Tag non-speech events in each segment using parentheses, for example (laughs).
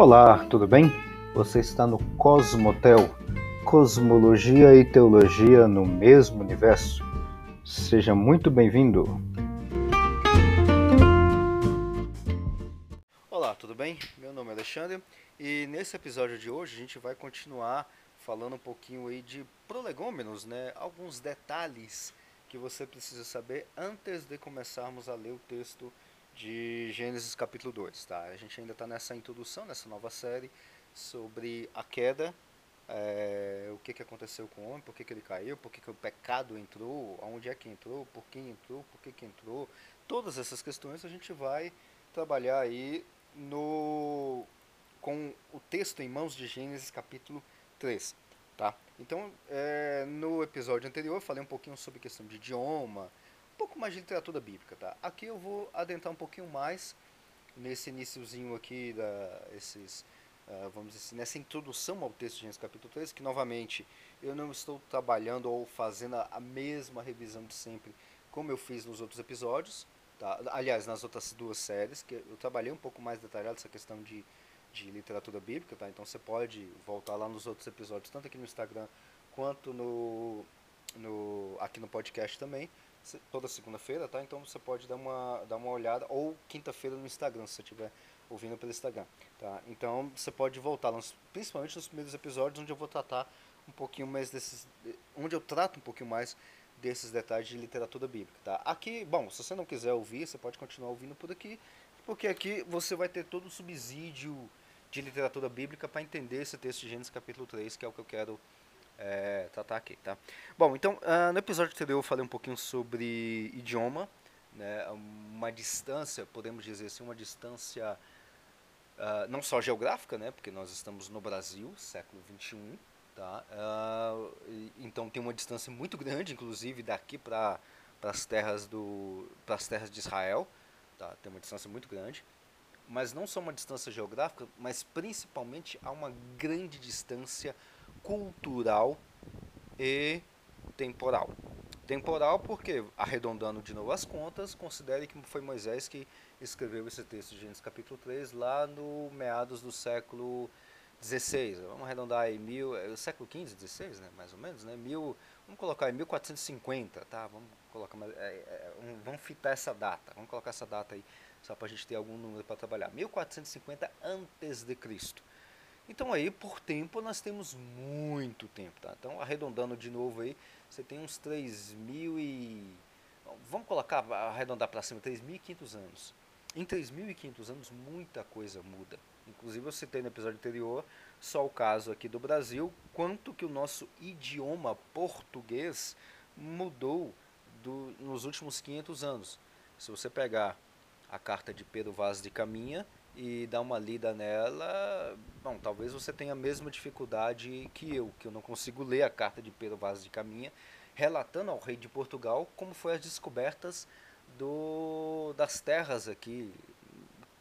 Olá, tudo bem? Você está no Cosmotel, Cosmologia e Teologia no mesmo universo. Seja muito bem-vindo. Olá, tudo bem? Meu nome é Alexandre e nesse episódio de hoje a gente vai continuar falando um pouquinho aí de prolegômenos, né? Alguns detalhes que você precisa saber antes de começarmos a ler o texto de Gênesis capítulo 2. Tá? A gente ainda está nessa introdução, nessa nova série, sobre a queda, é, o que, que aconteceu com o homem, por que, que ele caiu, por que, que o pecado entrou, onde é que entrou, por quem entrou, por que, que entrou. Todas essas questões a gente vai trabalhar aí no, com o texto em mãos de Gênesis capítulo 3. Tá? Então, é, no episódio anterior eu falei um pouquinho sobre questão de idioma, pouco mais de literatura bíblica, tá? Aqui eu vou adentrar um pouquinho mais nesse iníciozinho aqui da esses uh, vamos dizer assim, nessa introdução ao texto de Gênesis capítulo 3, que novamente eu não estou trabalhando ou fazendo a mesma revisão de sempre como eu fiz nos outros episódios, tá? Aliás, nas outras duas séries, que eu trabalhei um pouco mais detalhado essa questão de de literatura bíblica, tá? Então você pode voltar lá nos outros episódios, tanto aqui no Instagram quanto no, no aqui no podcast também toda segunda-feira, tá? Então você pode dar uma, dar uma olhada, ou quinta-feira no Instagram, se você estiver ouvindo pelo Instagram, tá? Então você pode voltar, principalmente nos primeiros episódios, onde eu vou tratar um pouquinho mais desses, onde eu trato um pouquinho mais desses detalhes de literatura bíblica, tá? Aqui, bom, se você não quiser ouvir, você pode continuar ouvindo por aqui, porque aqui você vai ter todo o subsídio de literatura bíblica para entender esse texto de Gênesis capítulo 3, que é o que eu quero é, tratar aqui, tá? Bom, então, uh, no episódio anterior eu falei um pouquinho sobre idioma, né, uma distância, podemos dizer assim, uma distância uh, não só geográfica, né, porque nós estamos no Brasil, século 21, tá? Uh, então tem uma distância muito grande, inclusive daqui para as terras do para as terras de Israel, tá? Tem uma distância muito grande, mas não só uma distância geográfica, mas principalmente há uma grande distância cultural e temporal. Temporal porque, arredondando de novo as contas, considere que foi Moisés que escreveu esse texto de Gênesis capítulo 3 lá no meados do século 16. Vamos arredondar aí mil, é século 15, 16, né, mais ou menos, né? Mil, vamos colocar aí 1450, tá? Vamos colocar é, é, vamos fitar essa data. Vamos colocar essa data aí só para a gente ter algum número para trabalhar. 1450 antes de Cristo. Então aí, por tempo, nós temos muito tempo, tá? Então, arredondando de novo aí, você tem uns 3 mil e... Vamos colocar, arredondar para cima, 3.500 anos. Em 3.500 anos, muita coisa muda. Inclusive, eu citei no episódio anterior, só o caso aqui do Brasil, quanto que o nosso idioma português mudou do, nos últimos 500 anos. Se você pegar a carta de Pedro Vaz de Caminha, e dar uma lida nela, bom, talvez você tenha a mesma dificuldade que eu, que eu não consigo ler a carta de Pedro Vaz de Caminha, relatando ao rei de Portugal como foi as descobertas do, das terras aqui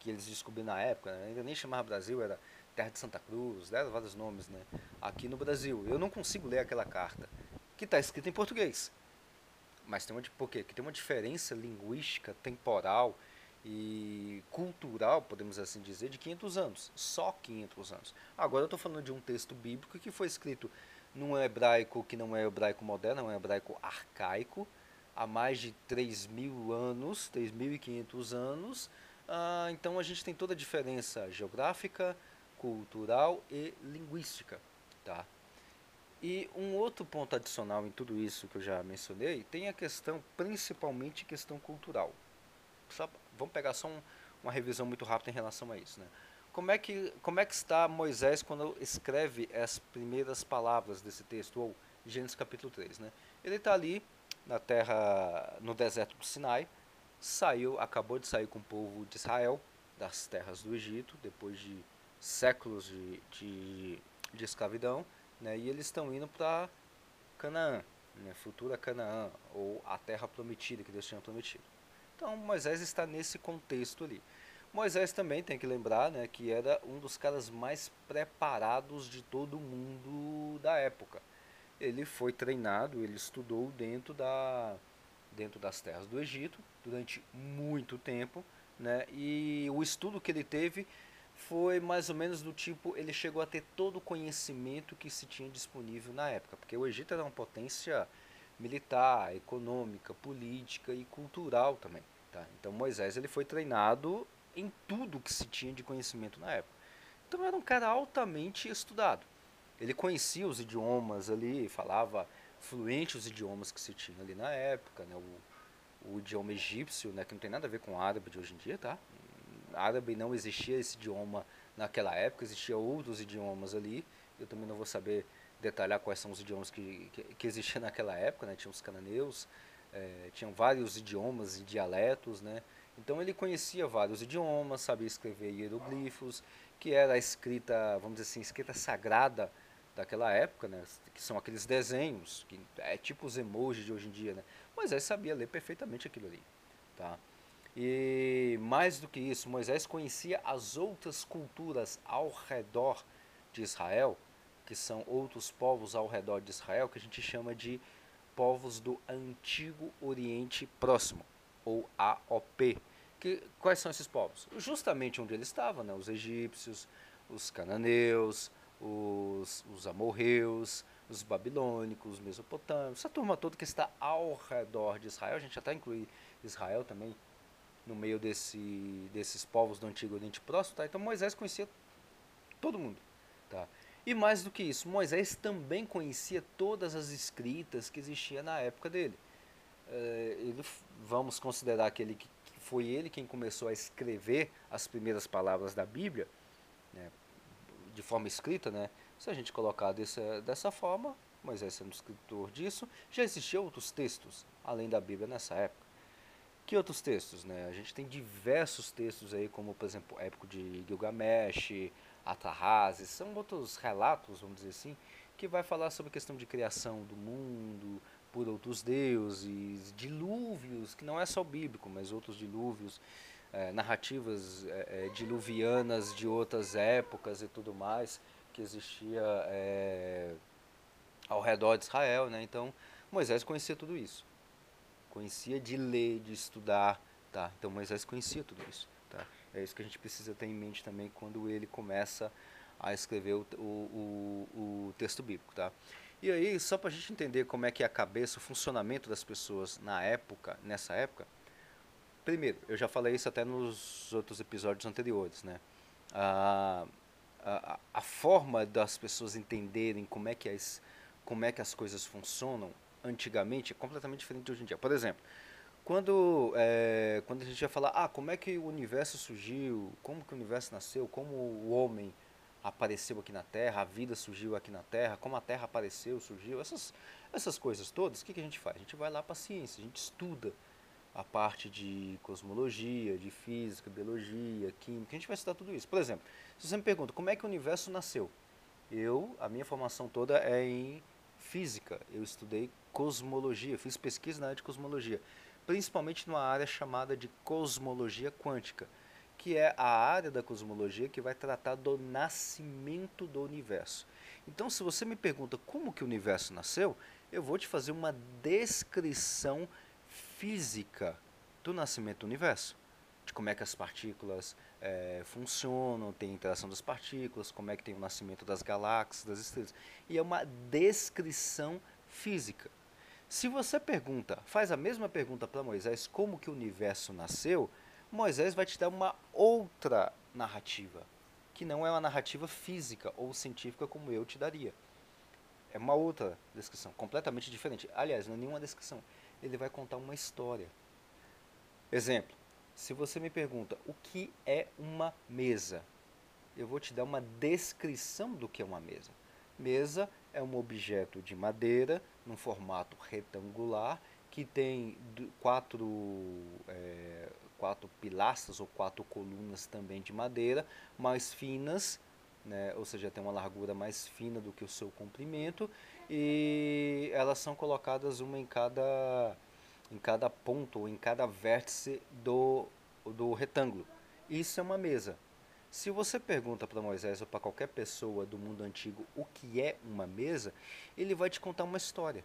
que eles descobriram na época, né? ainda nem chamava Brasil, era Terra de Santa Cruz, deram vários nomes, né? Aqui no Brasil. Eu não consigo ler aquela carta, que está escrita em português. Mas tem uma, por quê? Que tem uma diferença linguística, temporal, e cultural, podemos assim dizer, de 500 anos, só 500 anos. Agora eu estou falando de um texto bíblico que foi escrito num hebraico que não é hebraico moderno, é um hebraico arcaico, há mais de 3 mil anos, 3.500 anos. Ah, então a gente tem toda a diferença geográfica, cultural e linguística. Tá? E um outro ponto adicional em tudo isso que eu já mencionei, tem a questão, principalmente questão cultural. Só vamos pegar só um, uma revisão muito rápida em relação a isso. Né? Como, é que, como é que está Moisés quando escreve as primeiras palavras desse texto, ou Gênesis capítulo 3? Né? Ele está ali na terra, no deserto do Sinai, saiu, acabou de sair com o povo de Israel das terras do Egito, depois de séculos de, de, de escravidão, né? e eles estão indo para Canaã, né? futura Canaã, ou a terra prometida que Deus tinha prometido. Então Moisés está nesse contexto ali. Moisés também tem que lembrar né, que era um dos caras mais preparados de todo mundo da época. Ele foi treinado, ele estudou dentro, da, dentro das terras do Egito durante muito tempo. Né, e o estudo que ele teve foi mais ou menos do tipo, ele chegou a ter todo o conhecimento que se tinha disponível na época, porque o Egito era uma potência militar, econômica, política e cultural também. Tá? Então Moisés ele foi treinado em tudo que se tinha de conhecimento na época. Então era um cara altamente estudado. Ele conhecia os idiomas ali, falava fluente os idiomas que se tinha ali na época, né? o, o idioma egípcio, né? que não tem nada a ver com o árabe de hoje em dia, tá? árabe não existia esse idioma naquela época, existiam outros idiomas ali. Eu também não vou saber detalhar quais são os idiomas que, que, que existiam (laughs) naquela época, né? Tinha os cananeus, é, tinham vários idiomas e dialetos, né? Então ele conhecia vários idiomas, sabia escrever hieroglifos, que era a escrita, vamos dizer assim, escrita sagrada daquela época, né? Que são aqueles desenhos, que é tipo os emojis de hoje em dia, né? Moisés sabia ler perfeitamente aquilo ali, tá? E mais do que isso, Moisés conhecia as outras culturas ao redor de Israel, que são outros povos ao redor de Israel, que a gente chama de povos do Antigo Oriente Próximo, ou AOP. Que, quais são esses povos? Justamente onde ele estava, né? os egípcios, os cananeus, os, os amorreus, os babilônicos, os mesopotâmios, essa turma toda que está ao redor de Israel, a gente até inclui Israel também no meio desse, desses povos do Antigo Oriente Próximo, tá? Então Moisés conhecia todo mundo, tá? E mais do que isso, Moisés também conhecia todas as escritas que existiam na época dele. É, ele, vamos considerar que, ele, que foi ele quem começou a escrever as primeiras palavras da Bíblia, né, de forma escrita, né? Se a gente colocar dessa, dessa forma, Moisés sendo escritor disso, já existiam outros textos além da Bíblia nessa época. Que outros textos, né? A gente tem diversos textos aí, como por exemplo, Épico de Gilgamesh, Atarrazes, são outros relatos, vamos dizer assim, que vai falar sobre a questão de criação do mundo por outros deuses, dilúvios, que não é só bíblico, mas outros dilúvios, é, narrativas é, diluvianas de outras épocas e tudo mais que existia é, ao redor de Israel, né? Então Moisés conhecia tudo isso conhecia de ler, de estudar, tá? Então Moisés conhecia tudo isso? É isso que a gente precisa ter em mente também quando ele começa a escrever o, o, o, o texto bíblico, tá? E aí, só para a gente entender como é que é a cabeça, o funcionamento das pessoas na época, nessa época, primeiro, eu já falei isso até nos outros episódios anteriores, né? A, a, a forma das pessoas entenderem como é que as, como é que as coisas funcionam antigamente é completamente diferente de hoje em dia. Por exemplo, quando, é, quando a gente ia falar, ah, como é que o universo surgiu, como que o universo nasceu, como o homem apareceu aqui na Terra, a vida surgiu aqui na Terra, como a Terra apareceu, surgiu, essas, essas coisas todas, o que, que a gente faz? A gente vai lá para a ciência, a gente estuda a parte de cosmologia, de física, biologia, química, a gente vai estudar tudo isso. Por exemplo, se você me pergunta como é que o universo nasceu, eu, a minha formação toda é em física, eu estudei cosmologia, fiz pesquisa na área de cosmologia, principalmente numa área chamada de cosmologia quântica, que é a área da cosmologia que vai tratar do nascimento do universo. Então, se você me pergunta como que o universo nasceu, eu vou te fazer uma descrição física do nascimento do universo, de como é que as partículas é, funcionam, tem interação das partículas, como é que tem o nascimento das galáxias, das estrelas. E é uma descrição física. Se você pergunta, faz a mesma pergunta para Moisés, como que o universo nasceu, Moisés vai te dar uma outra narrativa, que não é uma narrativa física ou científica como eu te daria. É uma outra descrição, completamente diferente. Aliás, não é nenhuma descrição. Ele vai contar uma história. Exemplo, se você me pergunta o que é uma mesa, eu vou te dar uma descrição do que é uma mesa. Mesa é um objeto de madeira, num formato retangular, que tem quatro, é, quatro pilastras ou quatro colunas também de madeira, mais finas, né, ou seja, tem uma largura mais fina do que o seu comprimento, e elas são colocadas uma em cada em cada ponto ou em cada vértice do, do retângulo. Isso é uma mesa. Se você pergunta para Moisés ou para qualquer pessoa do mundo antigo o que é uma mesa, ele vai te contar uma história.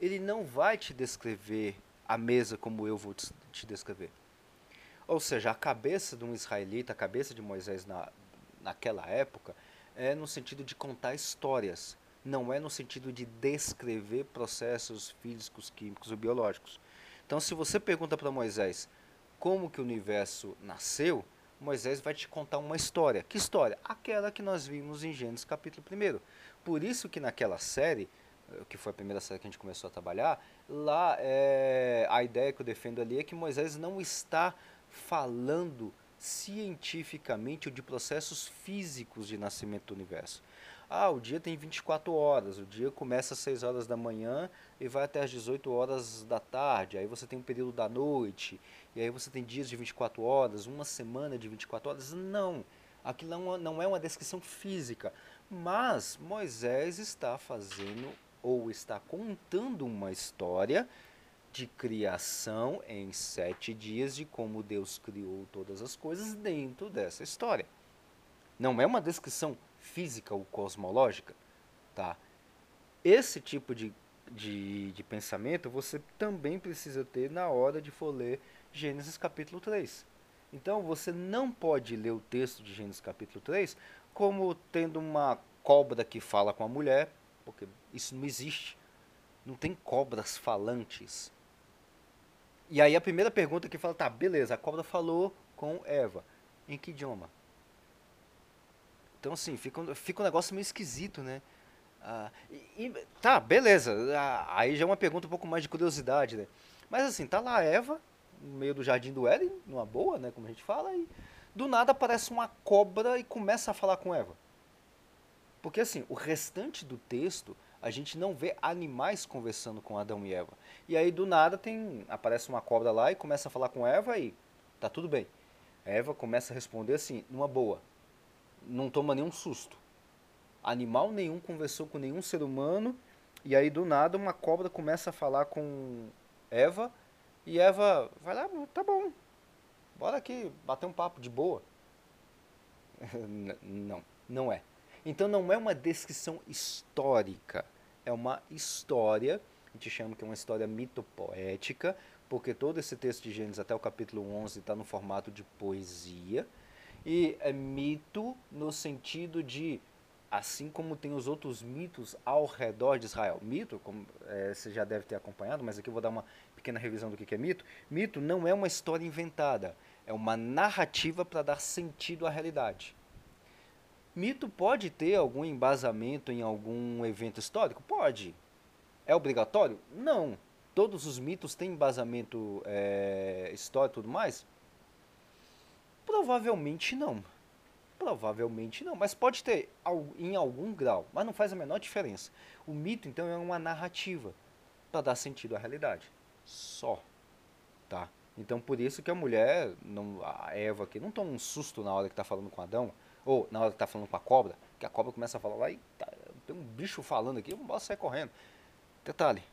Ele não vai te descrever a mesa como eu vou te descrever. Ou seja, a cabeça de um israelita, a cabeça de Moisés na, naquela época é no sentido de contar histórias, não é no sentido de descrever processos físicos, químicos ou biológicos. Então, se você pergunta para Moisés como que o universo nasceu, Moisés vai te contar uma história. Que história? Aquela que nós vimos em Gênesis capítulo 1. Por isso que naquela série, eh, que foi a primeira série que a gente começou a trabalhar, lá é, a ideia que eu defendo ali é que Moisés não está falando cientificamente ou de processos físicos de nascimento do universo. Ah, o dia tem 24 horas, o dia começa às 6 horas da manhã e vai até às 18 horas da tarde. Aí você tem um período da noite, e aí você tem dias de 24 horas, uma semana de 24 horas. Não, aquilo não, não é uma descrição física. Mas Moisés está fazendo ou está contando uma história de criação em sete dias de como Deus criou todas as coisas dentro dessa história. Não é uma descrição física ou cosmológica, tá? Esse tipo de, de, de pensamento você também precisa ter na hora de for ler Gênesis capítulo 3. Então você não pode ler o texto de Gênesis capítulo 3 como tendo uma cobra que fala com a mulher, porque isso não existe. Não tem cobras falantes. E aí a primeira pergunta que fala, tá, beleza, a cobra falou com Eva. Em que idioma? Então, assim, fica, fica um negócio meio esquisito, né? Ah, e, e, tá, beleza. Ah, aí já é uma pergunta um pouco mais de curiosidade, né? Mas assim, tá lá a Eva, no meio do jardim do Éden, numa boa, né? Como a gente fala, e do nada aparece uma cobra e começa a falar com Eva. Porque assim, o restante do texto, a gente não vê animais conversando com Adão e Eva. E aí do nada tem aparece uma cobra lá e começa a falar com Eva e tá tudo bem. Eva começa a responder assim, numa boa não toma nenhum susto. Animal nenhum conversou com nenhum ser humano e aí do nada uma cobra começa a falar com Eva e Va vai lá, tá bom, bora aqui bater um papo de boa. (laughs) não, não é. Então não é uma descrição histórica, é uma história, a gente chama que é uma história mitopoética, porque todo esse texto de Gênesis até o capítulo 11 está no formato de poesia. E é mito no sentido de, assim como tem os outros mitos ao redor de Israel. Mito, como é, você já deve ter acompanhado, mas aqui eu vou dar uma pequena revisão do que é mito. Mito não é uma história inventada, é uma narrativa para dar sentido à realidade. Mito pode ter algum embasamento em algum evento histórico? Pode. É obrigatório? Não. Todos os mitos têm embasamento é, histórico e tudo mais? Provavelmente não. Provavelmente não, mas pode ter em algum grau, mas não faz a menor diferença. O mito, então, é uma narrativa para dar sentido à realidade. Só. Tá? Então, por isso que a mulher, não, a Eva aqui, não toma um susto na hora que está falando com Adão, ou na hora que está falando com a cobra, que a cobra começa a falar lá e tá, tem um bicho falando aqui, posso sair correndo. Detalhe,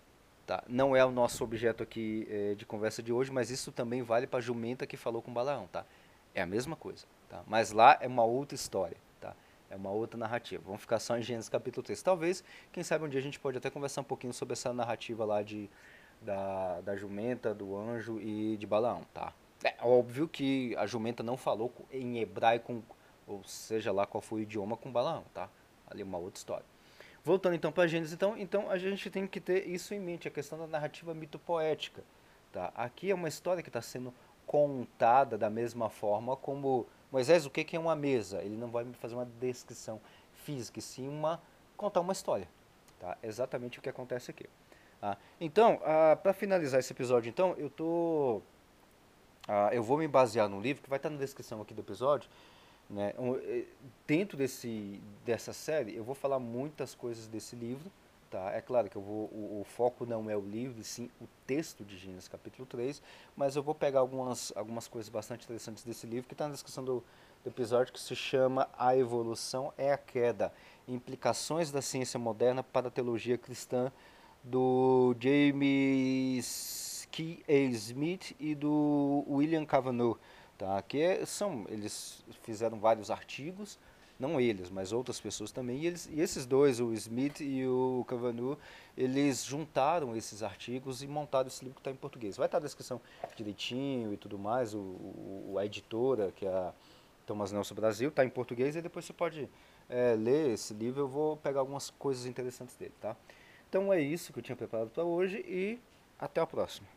tá? não é o nosso objeto aqui é, de conversa de hoje, mas isso também vale para a jumenta que falou com Balaão. Tá? É a mesma coisa, tá? Mas lá é uma outra história, tá? É uma outra narrativa. Vamos ficar só em Gênesis capítulo 3. Talvez, quem sabe um dia a gente pode até conversar um pouquinho sobre essa narrativa lá de, da, da jumenta, do anjo e de Balaão, tá? É óbvio que a jumenta não falou em hebraico, ou seja lá qual foi o idioma com Balaão, tá? Ali é uma outra história. Voltando então para Gênesis, então, então a gente tem que ter isso em mente, a questão da narrativa mitopoética. Tá? Aqui é uma história que está sendo contada da mesma forma como Moisés, o que é uma mesa? Ele não vai me fazer uma descrição física, sim uma contar uma história. Tá? Exatamente o que acontece aqui. Tá? Então, ah, para finalizar esse episódio, então, eu tô, ah, eu vou me basear no livro que vai estar na descrição aqui do episódio. Né? Eh, dentro desse, dessa série, eu vou falar muitas coisas desse livro. Tá? É claro que eu vou, o, o, foco não é o livro, sim o texto de Gênesis capítulo 3, mas eu vou pegar algumas, algumas coisas bastante interessantes desse livro que está na descrição do, do episódio que se chama A Evolução é a Queda, Implicações da Ciência Moderna para a Teologia Cristã, do James K. A. Smith e do William Cavanaugh. Tá? Que são, eles fizeram vários artigos, não eles, mas outras pessoas também. E, eles, e esses dois, o Smith e o Cavanu, eles juntaram esses artigos e montaram esse livro que está em português. Vai estar tá a descrição direitinho e tudo mais, o, o a editora, que é a Thomas Nelson Brasil, está em português e depois você pode é, ler esse livro. Eu vou pegar algumas coisas interessantes dele, tá? Então é isso que eu tinha preparado para hoje e até a próxima.